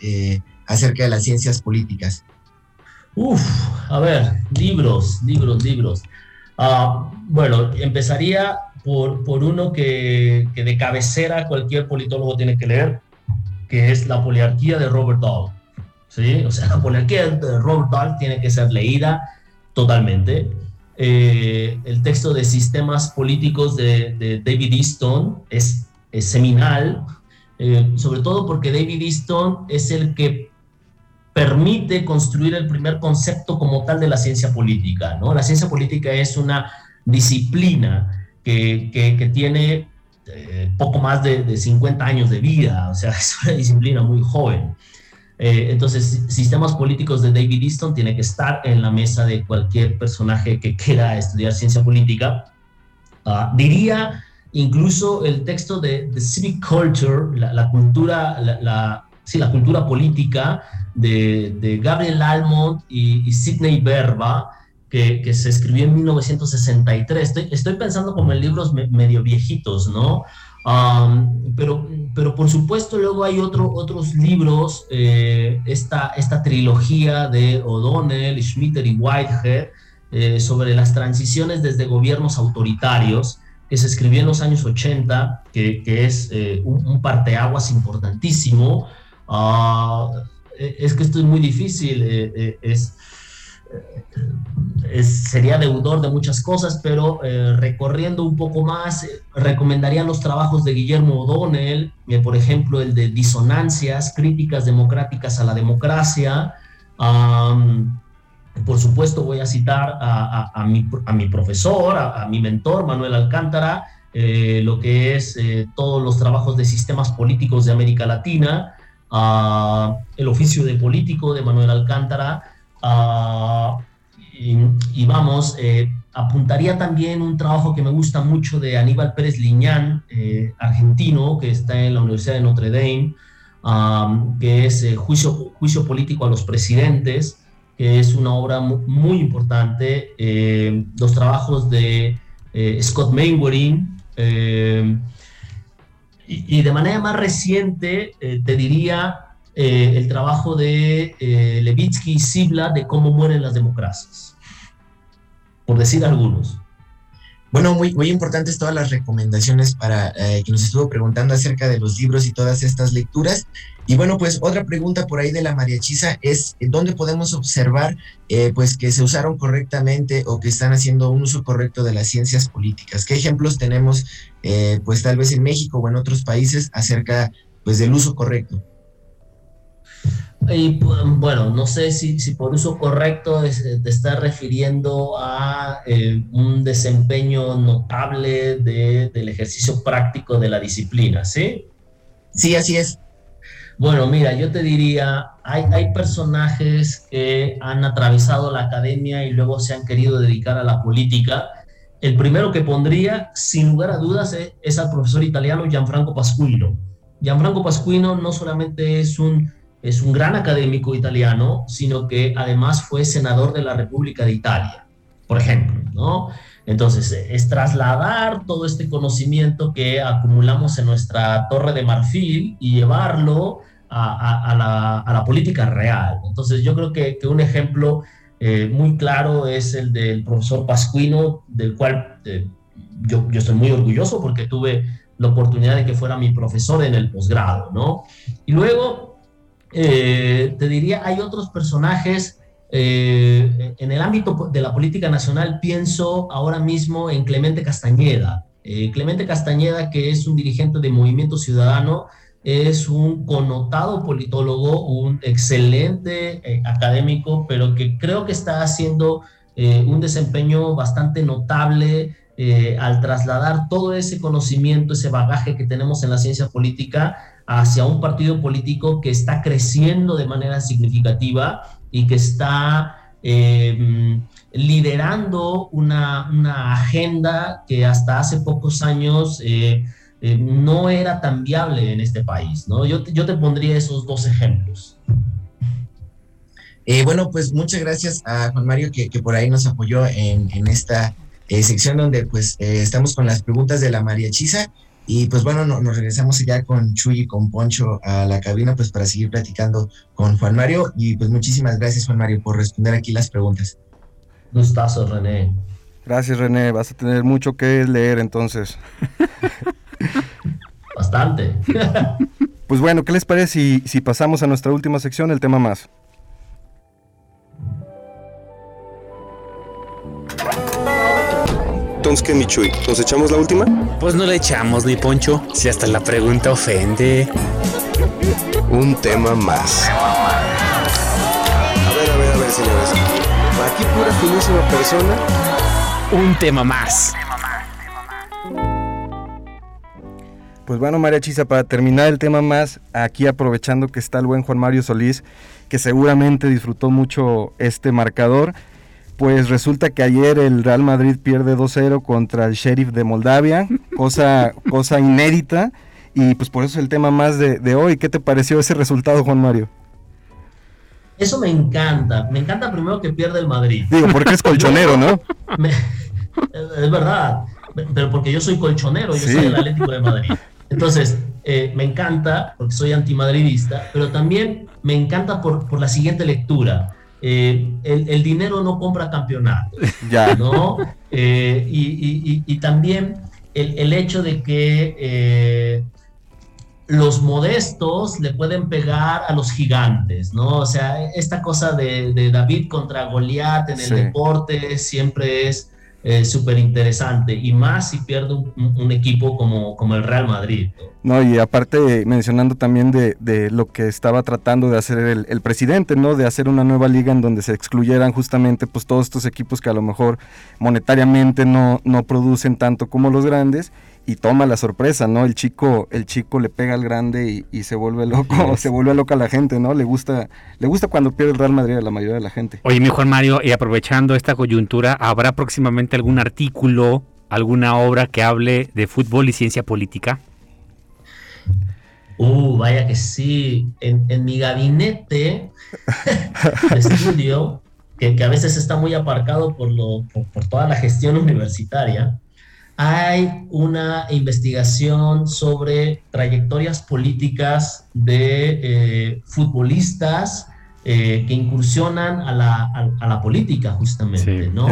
acerca de las ciencias políticas. Uf, a ver, libros, libros, libros. Ah, bueno, empezaría por, uno que, de cabecera cualquier politólogo tiene que leer, que es La poliarquía de Robert Dahl. ¿sí? O sea, <laughs> la poliarquía de Robert Dahl tiene que ser leída totalmente. Eh, el texto de Sistemas Políticos de, David Easton es, seminal, eh, sobre todo porque David Easton es el que permite construir el primer concepto como tal de la ciencia política. ¿no? La ciencia política es una disciplina que, tiene eh, poco más de, 50 años de vida, o sea, <laughs> es una disciplina muy joven. Eh, entonces, sistemas políticos de David Easton tiene que estar en la mesa de cualquier personaje que quiera estudiar ciencia política. Ah, diría incluso el texto de, The Civic Culture, la, cultura, la, sí, la cultura política de, Gabriel Almond y, Sidney Berba, que, se escribió en 1963. Estoy, estoy pensando como en libros medio viejitos, ¿no? Um, pero, pero por supuesto luego hay otro, otros libros, eh, esta, esta trilogía de O'Donnell, Schmitter y Whitehead eh, sobre las transiciones desde gobiernos autoritarios, que se escribió en los años 80, que, que es eh, un, parteaguas importantísimo. Uh, es que esto es muy difícil, es sería deudor de muchas cosas, pero eh, recorriendo un poco más, eh, recomendaría los trabajos de Guillermo O'Donnell, eh, por ejemplo, el de Disonancias, Críticas Democráticas a la Democracia. por supuesto, voy a citar a, mi, a mi, profesor, a, mi mentor, Manuel Alcántara, lo que es todos los trabajos de sistemas políticos de América Latina, el oficio de político de Manuel Alcántara, y, vamos, eh, apuntaría también un trabajo que me gusta mucho de Aníbal Pérez Liñán, eh, argentino, que está en la Universidad de Notre Dame, que es eh, juicio, juicio Político a los Presidentes, que es una obra muy, importante. los trabajos de Scott Mainwaring. Y, de manera más reciente, te diría el trabajo de Levitsky y Sibla de cómo mueren las democracias por decir algunos. Bueno, muy, muy importantes todas las recomendaciones para eh, que nos estuvo preguntando acerca de los libros y todas estas lecturas. Y bueno, pues otra pregunta por ahí de la mariachisa es dónde podemos observar eh, pues que se usaron correctamente o que están haciendo un uso correcto de las ciencias políticas. ¿Qué ejemplos tenemos eh, pues tal vez en México o en otros países acerca pues del uso correcto? Y bueno, no sé si, si por uso correcto te está refiriendo a eh, un desempeño notable del ejercicio práctico de la disciplina, ¿sí? Sí, así es. Bueno, mira, yo te diría, hay, hay personajes que han atravesado la academia y luego se han querido dedicar a la política. El primero que pondría, sin lugar a dudas, es, es al profesor italiano Gianfranco Pasquino. Gianfranco Pasquino no solamente es un es un gran académico italiano, sino que además fue senador de la República de Italia, por ejemplo, ¿no? Entonces, es trasladar todo este conocimiento que acumulamos en nuestra torre de marfil y llevarlo a, la, política real. Entonces, yo creo que, un ejemplo eh, muy claro es el del profesor Pascuino, del cual eh, yo, yo estoy muy orgulloso porque tuve la oportunidad de que fuera mi profesor en el posgrado, ¿no? Y luego, eh, te diría, hay otros personajes en el ámbito de la política nacional, pienso ahora mismo en Clemente Castañeda. Clemente Castañeda, que es un dirigente de Movimiento Ciudadano, es un connotado politólogo, un excelente académico, pero que creo que está haciendo un desempeño bastante notable al trasladar todo ese conocimiento, ese bagaje que tenemos en la ciencia política hacia un partido político que está creciendo de manera significativa y que está eh, liderando una, agenda que hasta hace pocos años eh, eh, no era tan viable en este país. ¿no? Yo, yo te pondría esos dos ejemplos. bueno, pues muchas gracias a Juan Mario que, por ahí nos apoyó en, en esta sección donde pues estamos con las preguntas de la María Chisa. Y pues bueno, nos regresamos ya con Chuy y con Poncho a la cabina pues para seguir platicando con Juan Mario. Y pues muchísimas gracias Juan Mario por responder aquí las preguntas. Gustazo, René. Gracias René, vas a tener mucho que leer entonces. <laughs> Bastante. pues bueno, ¿qué les parece si, si pasamos a nuestra última sección, el tema más? Entonces, ¿qué, Michui? ¿Nos echamos la última? Pues no le echamos, ni Poncho, si hasta la pregunta ofende. Un tema más. A ver, a ver, a ver, señores. Aquí pura finísima persona. Un tema más. Pues bueno, María Chisa, para terminar el tema más, aquí aprovechando que está el buen Juan Mario Solís, que seguramente disfrutó mucho este marcador, Pues resulta que ayer el Real Madrid pierde 2-0 contra el Sheriff de Moldavia, <laughs> cosa, cosa inédita, y pues por eso es el tema más de, de hoy. ¿Qué te pareció ese resultado, Juan Mario? Eso me encanta. Me encanta primero que pierda el Madrid. Digo, porque es <laughs> colchonero, ¿no? Me- <laughs> es verdad, pero porque yo soy colchonero, yo Sí. soy el Atlético de Madrid. Entonces, eh, me encanta porque soy antimadridista, pero también me encanta por, por la siguiente lectura. Eh, el, el dinero no compra campeonatos, <laughs> Ya. ¿no? Eh, y, y- y- y también el, el hecho de que los modestos le pueden pegar a los gigantes, ¿no? O sea, esta cosa de, de David contra Goliat en el Sí. deporte siempre es eh, súper interesante y más si pierde un, equipo como, como el Real Madrid. ¿no? No, y aparte mencionando también de, de lo que estaba tratando de hacer el, el presidente, ¿no? De hacer una nueva liga en donde se excluyeran justamente pues todos estos equipos que a lo mejor monetariamente no, no producen tanto como los grandes y toma la sorpresa, ¿no? El chico, el chico le pega al grande y, y se vuelve loco, <laughs> se vuelve loca la gente, ¿no? Le gusta, le gusta cuando pierde el Real Madrid a la mayoría de la gente. Oye, mi Juan Mario, y aprovechando esta coyuntura, ¿habrá próximamente algún artículo, alguna obra que hable de fútbol y ciencia política? Uh, vaya que sí. En, en mi gabinete <laughs> de estudio, que, que a veces está muy aparcado por, lo, por, por toda la gestión universitaria, hay una investigación sobre trayectorias políticas de eh, futbolistas eh, que incursionan a la, a- a la política, justamente, Sí, ¿no?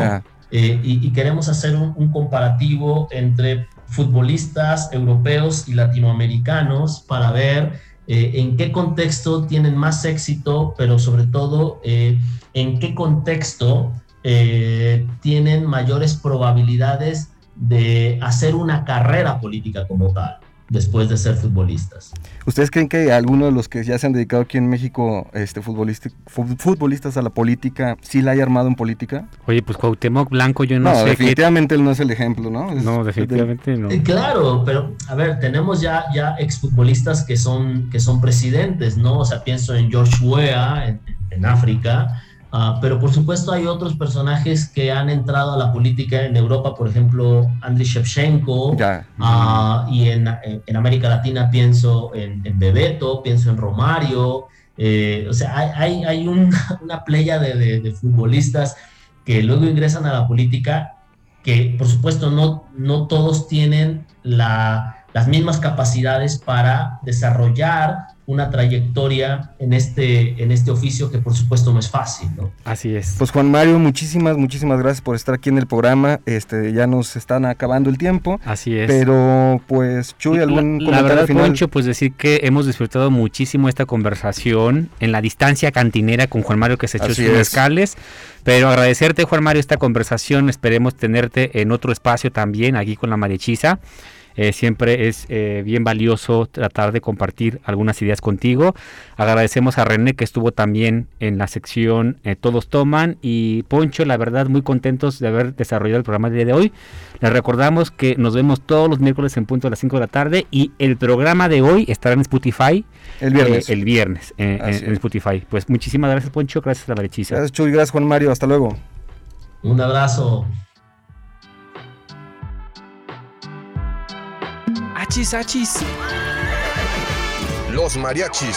Eh, y, y queremos hacer un, un comparativo entre futbolistas europeos y latinoamericanos para ver eh, en qué contexto tienen más éxito, pero sobre todo eh, en qué contexto eh, tienen mayores probabilidades de hacer una carrera política como tal, después de ser futbolistas. ¿Ustedes creen que alguno de los que ya se han dedicado aquí en México, este futbolista, fu- futbolistas a la política, sí la haya armado en política? Oye, pues Cuauhtémoc Blanco, yo no, No, sé qué... definitivamente él no es el ejemplo, ¿no? Es- No, definitivamente no. Eh, Claro, pero a ver, tenemos ya, ya exfutbolistas que son, que son presidentes, ¿no? O sea, pienso en George Weah en, en África, ah, pero por supuesto hay otros personajes que han entrado a la política en Europa, por ejemplo, Andriy Shevchenko, ah, y en, en- en América Latina pienso en, en Bebeto, pienso en Romario, eh, o sea, hay, hay, hay un- <laughs> una playa de, de- de futbolistas que luego ingresan a la política que por supuesto no, no todos tienen la- las mismas capacidades para desarrollar una trayectoria en este, en este oficio que por supuesto no es fácil, ¿no? Así es. Pues Juan Mario, muchísimas, muchísimas gracias por estar aquí en el programa. Este, ya nos están acabando el tiempo. Así es. Pero, pues, Chuy, algún la, la comentario verdad, final. Poncho, pues decir que hemos disfrutado muchísimo esta conversación en la distancia cantinera con Juan Mario que se echó Así sus es. mezcales. Pero agradecerte, Juan Mario, esta conversación. Esperemos tenerte en otro espacio también, aquí con la Marechiza. Eh, siempre es eh, bien valioso tratar de compartir algunas ideas contigo. Agradecemos a René que estuvo también en la sección eh, Todos Toman y Poncho, la verdad muy contentos de haber desarrollado el programa del día de hoy. Les recordamos que nos vemos todos los miércoles en punto a las 5 de la tarde y el programa de hoy estará en Spotify. El viernes. eh, el viernes eh, en. Spotify. Pues muchísimas gracias Poncho, gracias a la. Gracias, Chuy. Gracias, Juan Mario. Hasta luego. Un abrazo. Achis, achis. Los mariachis.